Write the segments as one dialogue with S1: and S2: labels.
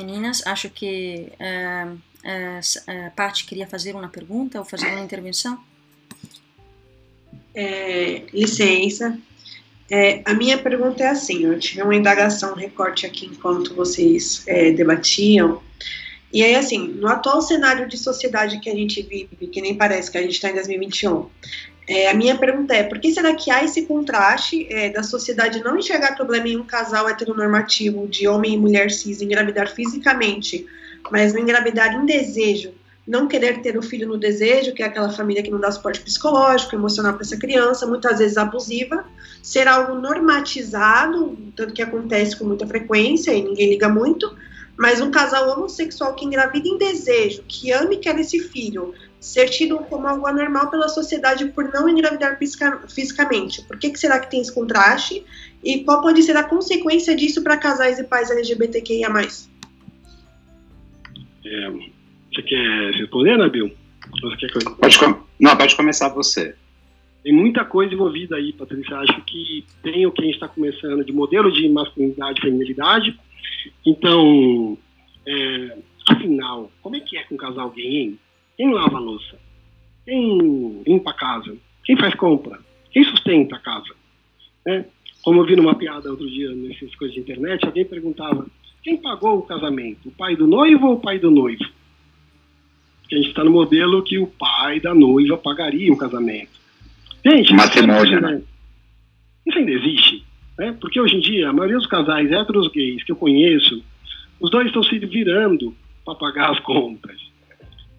S1: meninas. Acho que uh, uh, Paty queria fazer uma pergunta ou fazer uma intervenção.
S2: É, licença. É, a minha pergunta é assim: eu tive uma indagação, um recorte aqui enquanto vocês é, debatiam. E aí, assim, no atual cenário de sociedade que a gente vive, que nem parece que a gente está em 2021, é, a minha pergunta é: por que será que há esse contraste é, da sociedade não enxergar problema em um casal heteronormativo de homem e mulher cis engravidar fisicamente, mas não engravidar em desejo, não querer ter o filho no desejo, que é aquela família que não dá suporte psicológico, emocional para essa criança, muitas vezes abusiva, ser algo normatizado, tanto que acontece com muita frequência e ninguém liga muito, mas um casal homossexual que engravida em desejo, que ama e quer esse filho, ser tido como algo anormal pela sociedade por não engravidar fisicamente. Por que, que será que tem esse contraste? E qual pode ser a consequência disso para casais e pais LGBTQIA+.
S3: É, você quer responder, Nabil?
S4: Quer que eu... pode. Não, pode começar você.
S3: Tem muita coisa envolvida aí, Patrícia. Acho que tem o que a gente está começando de modelo de masculinidade e feminilidade. Então, é, afinal, como é que é com um casal gay, hein? Quem lava a louça? Quem limpa a casa? Quem faz compra? Quem sustenta a casa? Né? Como eu vi numa piada outro dia nessas coisas de internet, alguém perguntava quem pagou o casamento? O pai do noivo ou o pai do noivo? Porque a gente está no modelo que o pai da noiva pagaria o casamento. Gente,
S4: matrimônio, né?
S3: Isso ainda existe. Né? Porque hoje em dia, a maioria dos casais héteros gays que eu conheço, os dois estão se virando para pagar as compras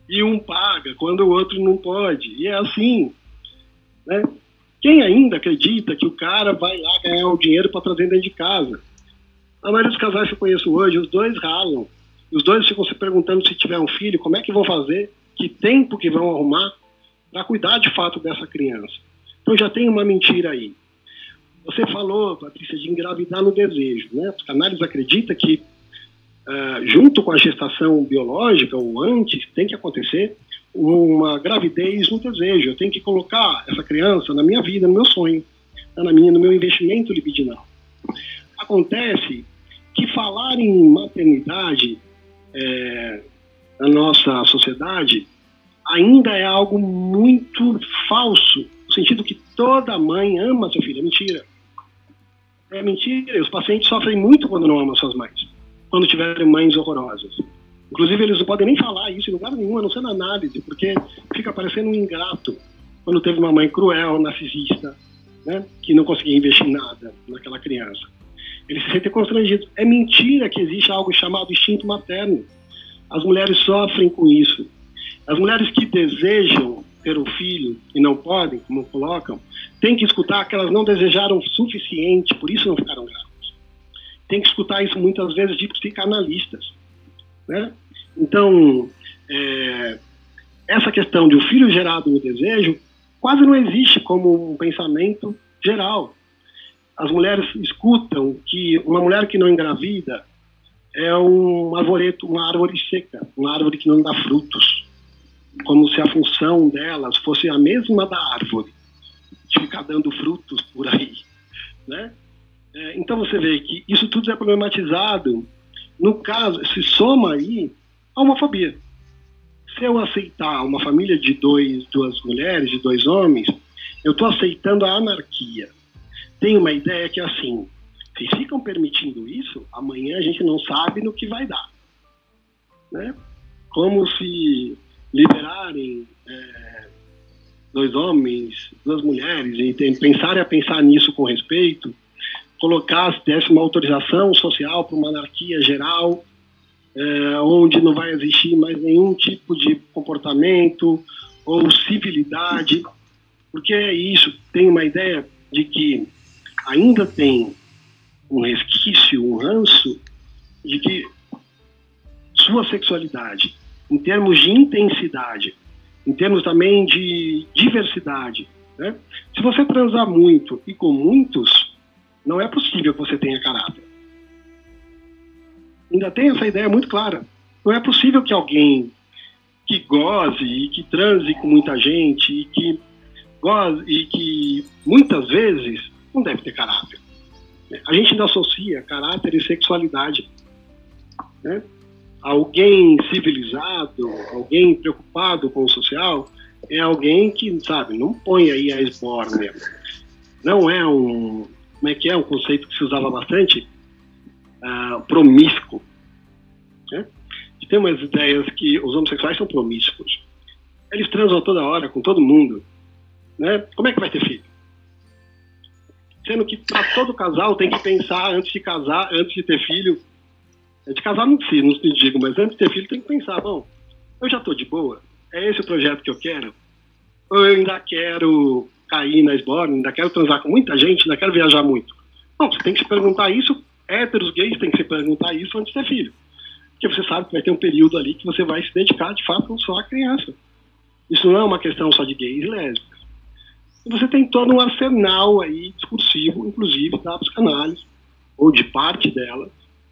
S3: e um paga quando o outro não pode. E é assim. Né? Quem ainda acredita que o cara vai lá ganhar o dinheiro para trazer dentro de casa? A maioria dos casais que eu conheço hoje, os dois ralam. Os dois ficam se perguntando se tiver um filho, como é que vão fazer, que tempo que vão arrumar para cuidar de fato dessa criança. Então já tem uma mentira aí. Você falou, Patrícia, de engravidar no desejo. Né? A psicanálise acredita que uh, junto com a gestação biológica ou antes, tem que acontecer uma gravidez no desejo. Eu tenho que colocar essa criança na minha vida, no meu sonho, né, na minha, no meu investimento libidinal. Acontece que falar em maternidade é, na nossa sociedade ainda é algo muito falso, no sentido que toda mãe ama seu filho. É mentira. É mentira. Os pacientes sofrem muito quando não amam suas mães quando tiverem mães horrorosas. Inclusive, eles não podem nem falar isso em lugar nenhum, a não ser na análise, porque fica parecendo um ingrato quando teve uma mãe cruel, narcisista, né, que não conseguia investir nada naquela criança. Eles se sentem constrangidos. É mentira que existe algo chamado instinto materno. As mulheres sofrem com isso. As mulheres que desejam ter um filho e não podem, como colocam, têm que escutar que elas não desejaram o suficiente, por isso não ficaram grávidas tem que escutar isso muitas vezes de psicanalistas. Né? Então, é, essa questão de o filho gerado no desejo quase não existe como um pensamento geral. As mulheres escutam que uma mulher que não engravida é um arvoreto, uma árvore seca, uma árvore que não dá frutos, como se a função delas fosse a mesma da árvore, de ficar dando frutos por aí, né? É, então você vê que isso tudo é problematizado. No caso, se soma aí a homofobia. Se eu aceitar uma família de dois, duas mulheres, de dois homens, eu estou aceitando a anarquia. Tem uma ideia que é assim: se ficam permitindo isso, amanhã a gente não sabe no que vai dar. Né? Como se liberarem é, dois homens, duas mulheres, e pensarem a pensar nisso com respeito, colocasse, desse uma autorização social para uma anarquia geral, é, onde não vai existir mais nenhum tipo de comportamento ou civilidade, porque é isso, tem uma ideia de que ainda tem um resquício, um ranço de que sua sexualidade, em termos de intensidade, em termos também de diversidade, né? se você transar muito e com muitos, não é possível que você tenha caráter. Ainda tem essa ideia muito clara. Não é possível que alguém que goze e que transe com muita gente e que goze e que muitas vezes não deve ter caráter. A gente ainda associa caráter e sexualidade. Né? Alguém civilizado, alguém preocupado com o social, é alguém que, sabe, não põe aí a esbórnia. Não é um, como é que é, um conceito que se usava bastante? Uh, promíscuo. Né? E tem umas ideias que os homossexuais são promíscuos. Eles transam toda hora com todo mundo. Né? Como é que vai ter filho? Sendo que para todo casal tem que pensar antes de casar, antes de ter filho. Antes de casar não se, não se digo, mas antes de ter filho tem que pensar, bom, eu já estou de boa, é esse o projeto que eu quero? Ou eu ainda quero cair na esborne, ainda quero transar com muita gente, ainda quero viajar muito? Não, você tem que se perguntar isso, héteros, gays, tem que se perguntar isso antes de ter filho. Porque você sabe que vai ter um período ali que você vai se dedicar de fato só à criança. Isso não é uma questão só de gays e lésbicas. E você tem todo um arsenal aí discursivo, inclusive da psicanálise, ou de parte dela,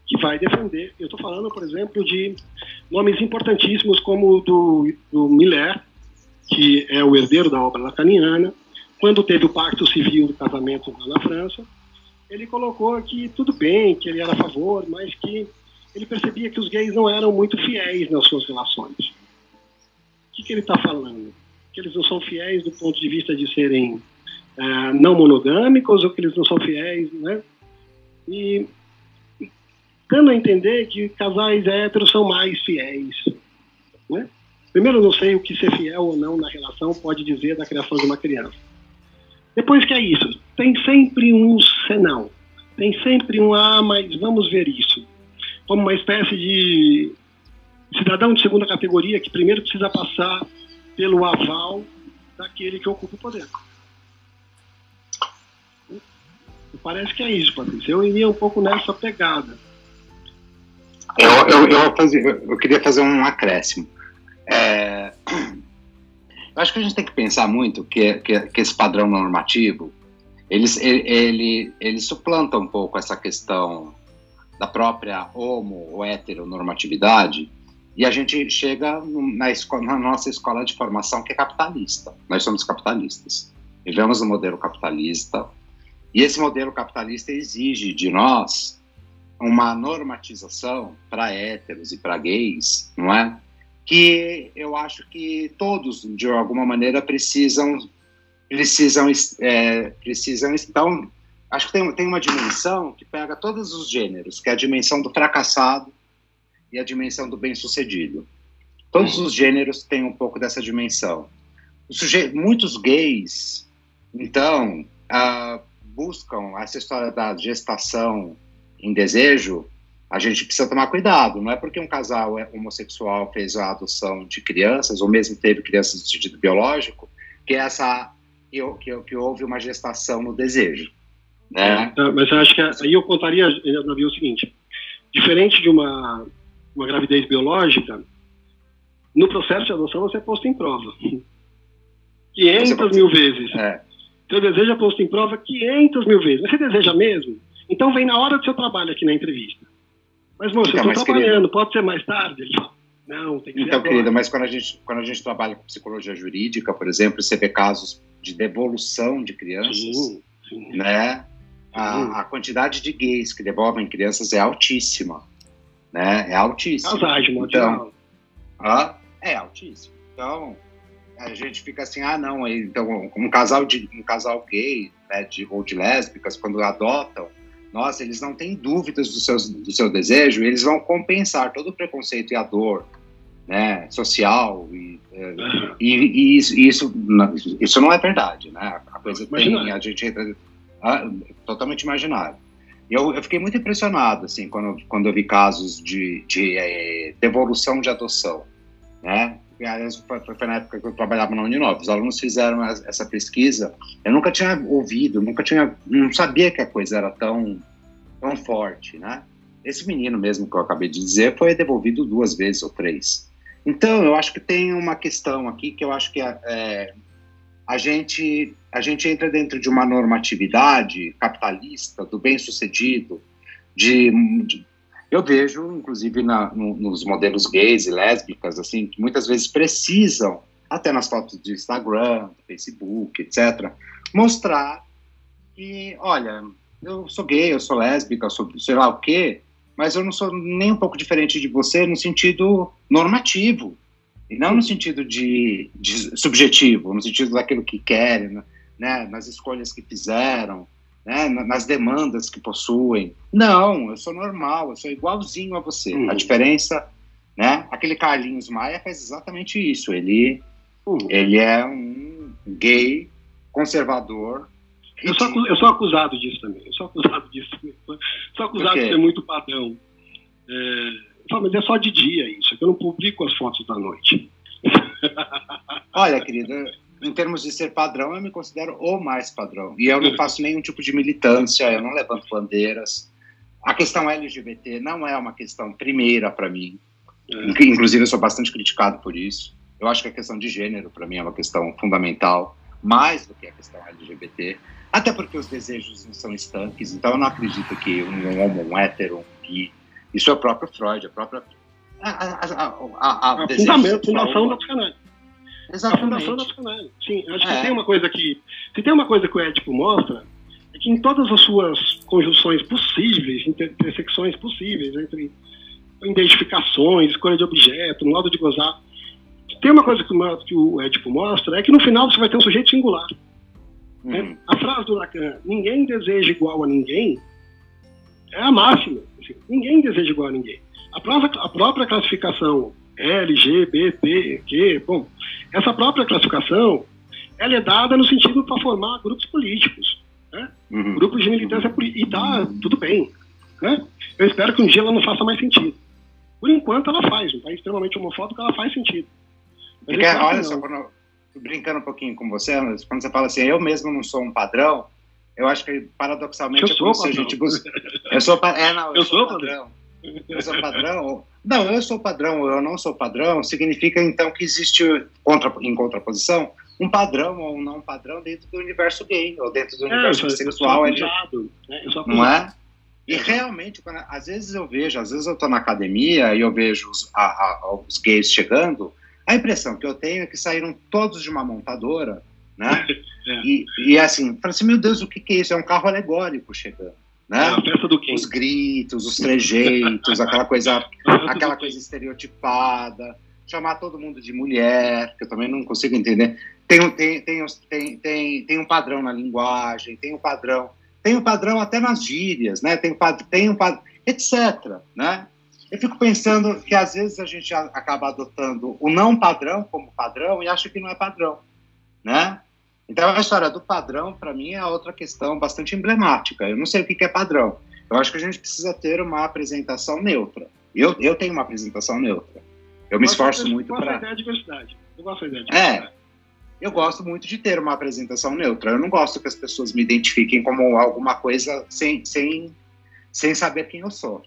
S3: que vai defender. Eu estou falando, por exemplo, de nomes importantíssimos como o do, do Miller, que é o herdeiro da obra lacaniana. Quando teve o pacto civil do casamento na França, ele colocou que tudo bem, que ele era a favor, mas que ele percebia que os gays não eram muito fiéis nas suas relações. O que, que ele está falando? Que eles não são fiéis do ponto de vista de serem é, não monogâmicos ou que eles não são fiéis, né? E dando a entender que casais héteros são mais fiéis. Né? Primeiro, não sei o que ser fiel ou não na relação pode dizer da criação de uma criança. Depois que é isso, tem sempre um senão. Tem sempre um, ah, mas vamos ver isso. Como uma espécie de cidadão de segunda categoria que primeiro precisa passar pelo aval daquele que ocupa o poder. Parece que é isso, Patrícia. Eu iria um pouco nessa pegada.
S4: Eu, eu, eu, fazia, eu queria fazer um acréscimo. É, eu acho que a gente tem que pensar muito que, que, que esse padrão normativo ele, ele, ele suplanta um pouco essa questão da própria homo ou heteronormatividade e a gente chega na, na nossa escola de formação que é capitalista. Nós somos capitalistas. Vivemos no modelo capitalista e esse modelo capitalista exige de nós uma normatização para héteros e para gays, não é? Que eu acho que todos, de alguma maneira, precisam precisam é, precisam então acho que tem, tem uma dimensão que pega todos os gêneros que é a dimensão do fracassado e a dimensão do bem sucedido todos os gêneros têm um pouco dessa dimensão. Muitos gays então uh, buscam essa história da gestação em desejo, a gente precisa tomar cuidado. Não é porque um casal é homossexual fez a adoção de crianças, ou mesmo teve crianças de sentido biológico, que essa que, que, que houve uma gestação no desejo. Né?
S3: É, mas acho que aí eu contaria, Davi, o seguinte: diferente de uma, uma gravidez biológica, no processo de adoção você é posto em prova. 500 mil vezes. É. Seu desejo é posto em prova 500 mil vezes. Você deseja mesmo? Então vem na hora do seu trabalho aqui na entrevista. Mas, moço, então, eu estou trabalhando, querido, pode ser mais tarde? Ele fala, não, tem que
S4: então,
S3: ser
S4: querida, mas quando a, gente, quando a gente trabalha com psicologia jurídica, por exemplo, você vê casos de devolução de crianças, sim, sim. né? A, a, quantidade de gays que devolvem crianças é altíssima, né? É altíssima.
S3: Então,
S4: ah, é altíssimo. Então, a gente fica assim, ah, não, então um casal de um casal gay, né, de, ou de lésbicas, quando adotam, nossa, eles não têm dúvidas do seu, do seu desejo, eles vão compensar todo o preconceito e a dor né, social e, uhum. e, e isso, isso, isso não é verdade, né? A coisa tem, a gente entra ah, totalmente imaginário. Eu, eu fiquei muito impressionado, assim, quando, quando eu vi casos de, de é, devolução de adoção, né? Foi, foi na época que eu trabalhava na Uninove. Os alunos fizeram essa pesquisa. Eu nunca tinha ouvido, nunca tinha, não sabia que a coisa era tão, tão forte, né? Esse menino mesmo que eu acabei de dizer foi devolvido duas vezes ou três. Então, eu acho que tem uma questão aqui que eu acho que é, é a gente a gente entra dentro de uma normatividade capitalista do bem-sucedido, de, de eu vejo, inclusive, na, no, nos modelos gays e lésbicas, assim, que muitas vezes precisam, até nas fotos de Instagram, Facebook, etc., mostrar que, olha, eu sou gay, eu sou lésbica, eu sou sei lá o quê, mas eu não sou nem um pouco diferente de você no sentido normativo, e não no sentido de, de subjetivo, no sentido daquilo que querem, né, nas escolhas que fizeram, né, nas demandas que possuem. Não, eu sou normal, eu sou igualzinho a você. Uhum. A diferença, né, aquele Carlinhos Maia faz exatamente isso. Ele, uhum. ele é um gay conservador.
S3: Eu sou, eu sou acusado disso também. Eu sou acusado disso também. Sou acusado de ser muito padrão. É, mas é só de dia isso, é eu não publico as fotos da noite.
S4: Olha, querida, em termos de ser padrão, eu me considero o mais padrão. E eu não faço nenhum tipo de militância, eu não levanto bandeiras. A questão LGBT não é uma questão primeira para mim. É. Inclusive, eu sou bastante criticado por isso. Eu acho que a questão de gênero, para mim, é uma questão fundamental, mais do que a questão LGBT. Até porque os desejos não são estanques, então eu não acredito que um homo, um hétero, um bi. Isso é o próprio Freud, a própria. A, a, a, a, a, a
S3: fundação da psicanálise. Exatamente. A fundação da psicanálise. Sim, acho é. que tem uma coisa que. Se tem uma coisa que o Édipo mostra, é que em todas as suas conjunções possíveis, intersecções possíveis, entre identificações, escolha de objeto, modo de gozar, tem uma coisa que, o Édipo mostra, é que no final você vai ter um sujeito singular. Né? Uhum. A frase do Lacan, ninguém deseja igual a ninguém, é a máxima. Assim, ninguém deseja igual a ninguém. A própria, a própria classificação LGBTQ, bom, essa própria classificação, ela é dada no sentido para formar grupos políticos, né? Uhum. grupos de militância política, e tá tudo bem, né? Eu espero que um dia ela não faça mais sentido. Por enquanto ela faz, um país extremamente homofóbico, ela faz sentido.
S4: Porque, olha só, quando, brincando um pouquinho com você, quando você fala assim, eu mesmo não sou um padrão, eu acho que paradoxalmente
S3: eu é como
S4: se a gente busca.
S3: Eu sou, é, não, eu, eu sou, sou padrão. padrão.
S4: Eu sou padrão? Não, eu sou padrão, eu não sou padrão, significa então que existe, contra, em contraposição, um padrão ou um não padrão dentro do universo gay, ou dentro do é, universo sexual. Acusado, né? não é? E realmente, quando, às vezes eu vejo, às vezes eu estou na academia e eu vejo os, a, a, os gays chegando, a impressão que eu tenho é que saíram todos de uma montadora, né? É. E, e assim, fala assim, meu Deus, o que, que é isso? É um carro alegórico chegando. Né? É
S3: festa do
S4: Os gritos, os trejeitos, aquela coisa, aquela coisa estereotipada, chamar todo mundo de mulher, que eu também não consigo entender. Tem, tem, tem, tem, tem, tem um padrão na linguagem, tem um padrão, tem um padrão até nas gírias, né? Tem, tem um padrão, etc. Né? Eu fico pensando que às vezes a gente acaba adotando o não padrão como padrão e acha que não é padrão, né? Então, a história do padrão, para mim, é outra questão bastante emblemática. Eu não sei o que é padrão. Eu acho que a gente precisa ter uma apresentação neutra. Eu, eu tenho uma apresentação neutra. Eu me esforço muito para. Eu
S3: gosto da diversidade. Eu gosto da de diversidade.
S4: É. Eu gosto muito de ter uma apresentação neutra. Eu não gosto que as pessoas me identifiquem como alguma coisa sem, sem, sem saber quem eu sou.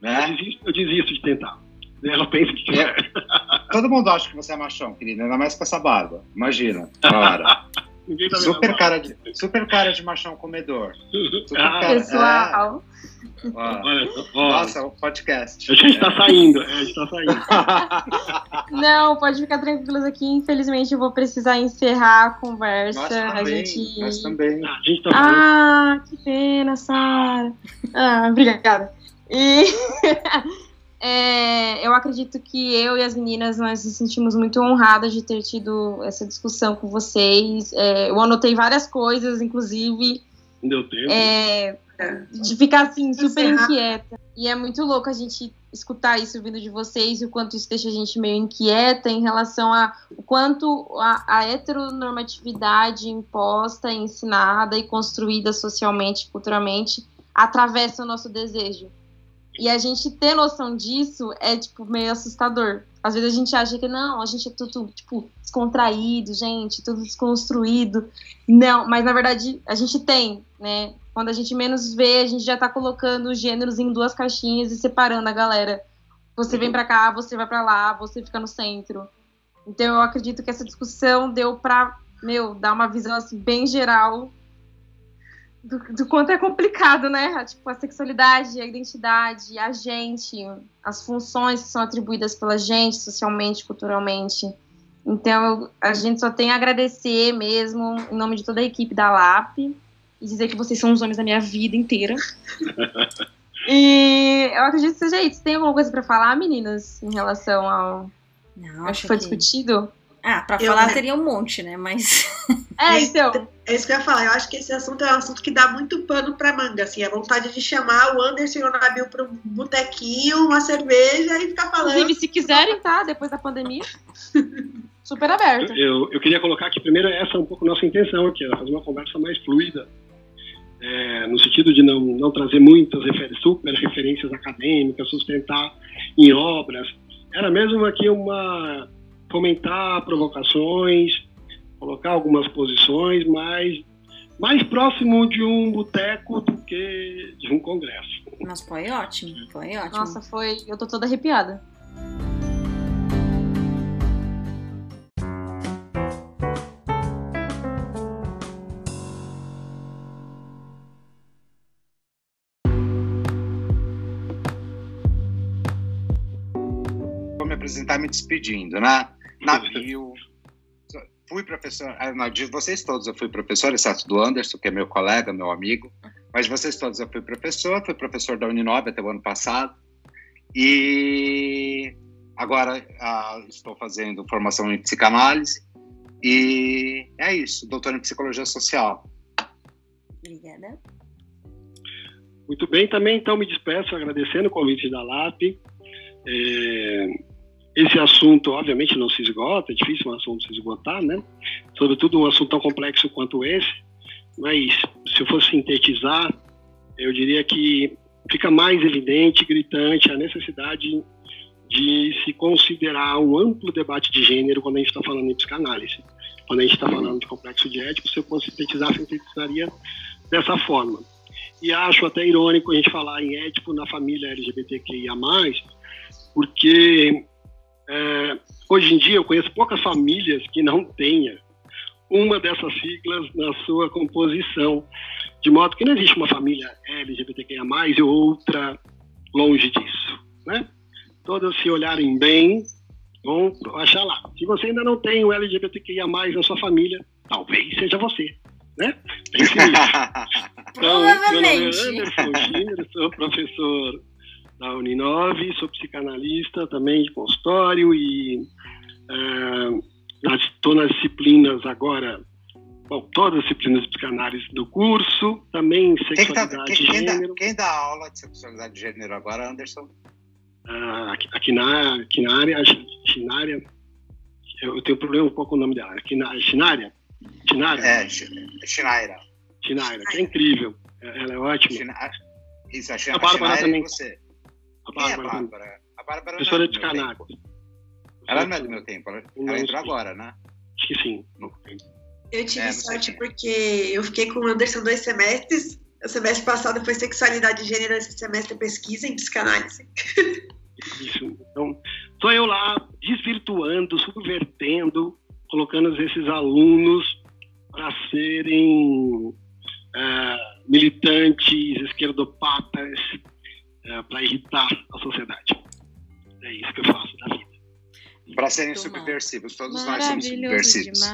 S4: Né?
S3: Eu, desisto, eu desisto de tentar. Ela pensa que é.
S4: Todo mundo acha que você é machão, querida, ainda mais com essa barba. Imagina. Cara. Ninguém tá super, cara de, super cara de machão comedor.
S1: Super ah, cara, pessoal.
S4: É. Olha, Nossa, o podcast.
S3: A gente tá saindo, a gente tá saindo.
S1: Não, pode ficar tranquilos aqui. Infelizmente, eu vou precisar encerrar a conversa. Nós
S4: também,
S1: a
S4: gente... nós também.
S3: Ah, a gente tá
S1: ah que pena, Sara. Ah, obrigada. E É, eu acredito que eu e as meninas nós nos sentimos muito honradas de ter tido essa discussão com vocês. É, eu anotei várias coisas, inclusive.
S3: Deu tempo.
S1: É, de ficar assim, super inquieta. E é muito louco a gente escutar isso vindo de vocês e o quanto isso deixa a gente meio inquieta em relação a o quanto a, a heteronormatividade imposta, ensinada e construída socialmente, culturalmente, atravessa o nosso desejo. E a gente ter noção disso é, tipo, meio assustador. Às vezes a gente acha que não, a gente é tudo, tipo, descontraído, gente, tudo desconstruído. Não, mas na verdade a gente tem, né? Quando a gente menos vê, a gente já tá colocando os gêneros em duas caixinhas e separando a galera. Você vem para cá, você vai para lá, você fica no centro. Então eu acredito que essa discussão deu pra, meu, dar uma visão assim bem geral do, do, quanto é complicado, né? Tipo, a sexualidade, a identidade, a gente, as funções que são atribuídas pela gente, socialmente, culturalmente. Então, a gente só tem a agradecer mesmo, em nome de toda a equipe da LAP, e dizer que vocês são os homens da minha vida inteira. E eu acredito que seja isso. Tem alguma coisa para falar, meninas, em relação ao.
S5: Não,
S1: acho que foi discutido?
S5: Ah, pra eu, falar teria um monte, né? Mas.
S1: É, então.
S2: É isso que eu ia falar. Eu acho que esse assunto é um assunto que dá muito pano pra manga, assim. A vontade de chamar o Anderson e o Nabil pra um botequinho, uma cerveja e ficar falando.
S1: Inclusive, se quiserem, tá? Depois da pandemia. Super aberto.
S3: Eu, eu, queria colocar que, primeiro, essa é um pouco nossa intenção aqui, é fazer uma conversa mais fluida. É, no sentido de não, não trazer muitas refer super referências acadêmicas, sustentar em obras. Era mesmo aqui uma fomentar provocações, colocar algumas posições, mas mais próximo de um boteco do que de um congresso.
S5: Mas foi ótimo, foi ótimo.
S1: Nossa, foi. Eu tô toda arrepiada.
S4: Vou me apresentar me despedindo, né? Navio, fui professor, ah, de vocês todos eu fui professor, exceto do Anderson, que é meu colega, meu amigo, mas vocês todos eu fui professor, fui professor da Uninove até o ano passado, e agora ah, estou fazendo formação em psicanálise, e é isso, doutor em psicologia social.
S5: Obrigada.
S3: Muito bem, também então me despeço agradecendo o convite da LAP. É, esse assunto, obviamente, não se esgota, é difícil um assunto se esgotar, né? Sobretudo um assunto tão complexo quanto esse. Mas, se eu fosse sintetizar, eu diria que fica mais evidente, gritante, a necessidade de se considerar um amplo debate de gênero quando a gente está falando em psicanálise. Quando a gente está falando de complexo de ético, se eu fosse sintetizar, sintetizaria dessa forma. E acho até irônico a gente falar em ético na família LGBTQIA+, porque é, hoje em dia, eu conheço poucas famílias que não tenha uma dessas siglas na sua composição, de modo que não existe uma família LGBTQIA+, e outra longe disso, né? Todas se olharem bem, vão achar lá. Se você ainda não tem o LGBTQIA+, na sua família, talvez seja você, né? Pense nisso. Então, meu nome é Anderson Schindler, sou professor da Uninove, sou psicanalista também de consultório e estou uh, nas disciplinas agora, bom, todas as disciplinas de psicanálise do curso, também sexualidade quem tá, quem, de gênero.
S4: Quem dá, quem dá aula de sexualidade de gênero agora, Anderson?
S3: Uh, aqui, aqui, na, aqui na área, eu, eu tenho problema um pouco com o nome dela, aqui na Chinária?
S4: Chinária? É, Chinaira.
S3: Chinaira, que é incrível, ela é ótima.
S4: China... Isso, a, a Bárbara também. Você.
S3: A Bárbara. Quem é a Bárbara? A Bárbara Professora é de Canário.
S4: Ela não é do meu tempo, ela, ela entrou agora, né?
S3: Acho que sim.
S2: Eu tive é, sorte porque eu fiquei com o Anderson dois semestres. O semestre passado foi sexualidade de gênero, esse semestre pesquisa em psicanálise.
S3: Isso. Então, estou eu lá desvirtuando, subvertendo, colocando esses alunos para serem uh, militantes, esquerdopatas, é, para irritar a sociedade. É isso que eu faço na vida.
S4: Para serem subversivos, todos nós somos subversivos.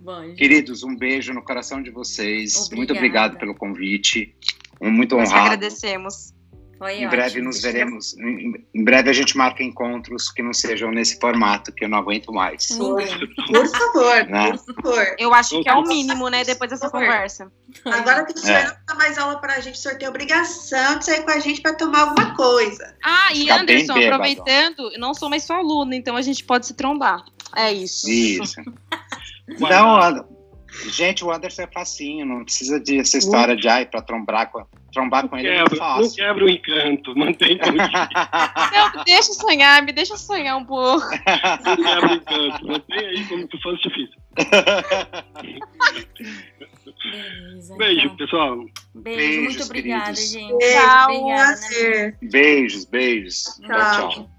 S4: Bom, Queridos, um beijo no coração de vocês. Obrigada. Muito obrigado pelo convite. Muito honrado. Nós
S1: agradecemos.
S5: Foi
S4: em
S5: ótimo.
S4: breve nos veremos. Em, em, breve a gente marca encontros que não sejam nesse formato, que eu não aguento mais.
S2: Por, por favor, né? por favor.
S1: Eu acho que é o mínimo, né? Depois dessa conversa.
S2: Agora que o senhor é. não dá mais aula pra gente, o senhor tem obrigação de sair com a gente pra tomar alguma coisa.
S1: Ah, e Ficar Anderson, aproveitando, eu não sou mais sua aluna, então a gente pode se trombar. É isso.
S4: Isso. então, gente, o Anderson é facinho, não precisa de essa história de ai pra trombar com trombar com ele é quebra,
S3: Não quebra o encanto, mantém como
S1: Não, deixa sonhar, me deixa sonhar um pouco.
S3: Não quebra o encanto, mantém aí como se fosse difícil. Beleza, Beijo, então. pessoal.
S5: Beijo, beijos, muito obrigada,
S2: gente. Beijo,
S5: obrigada,
S2: né?
S4: Beijos, beijos.
S2: Tchau. tchau.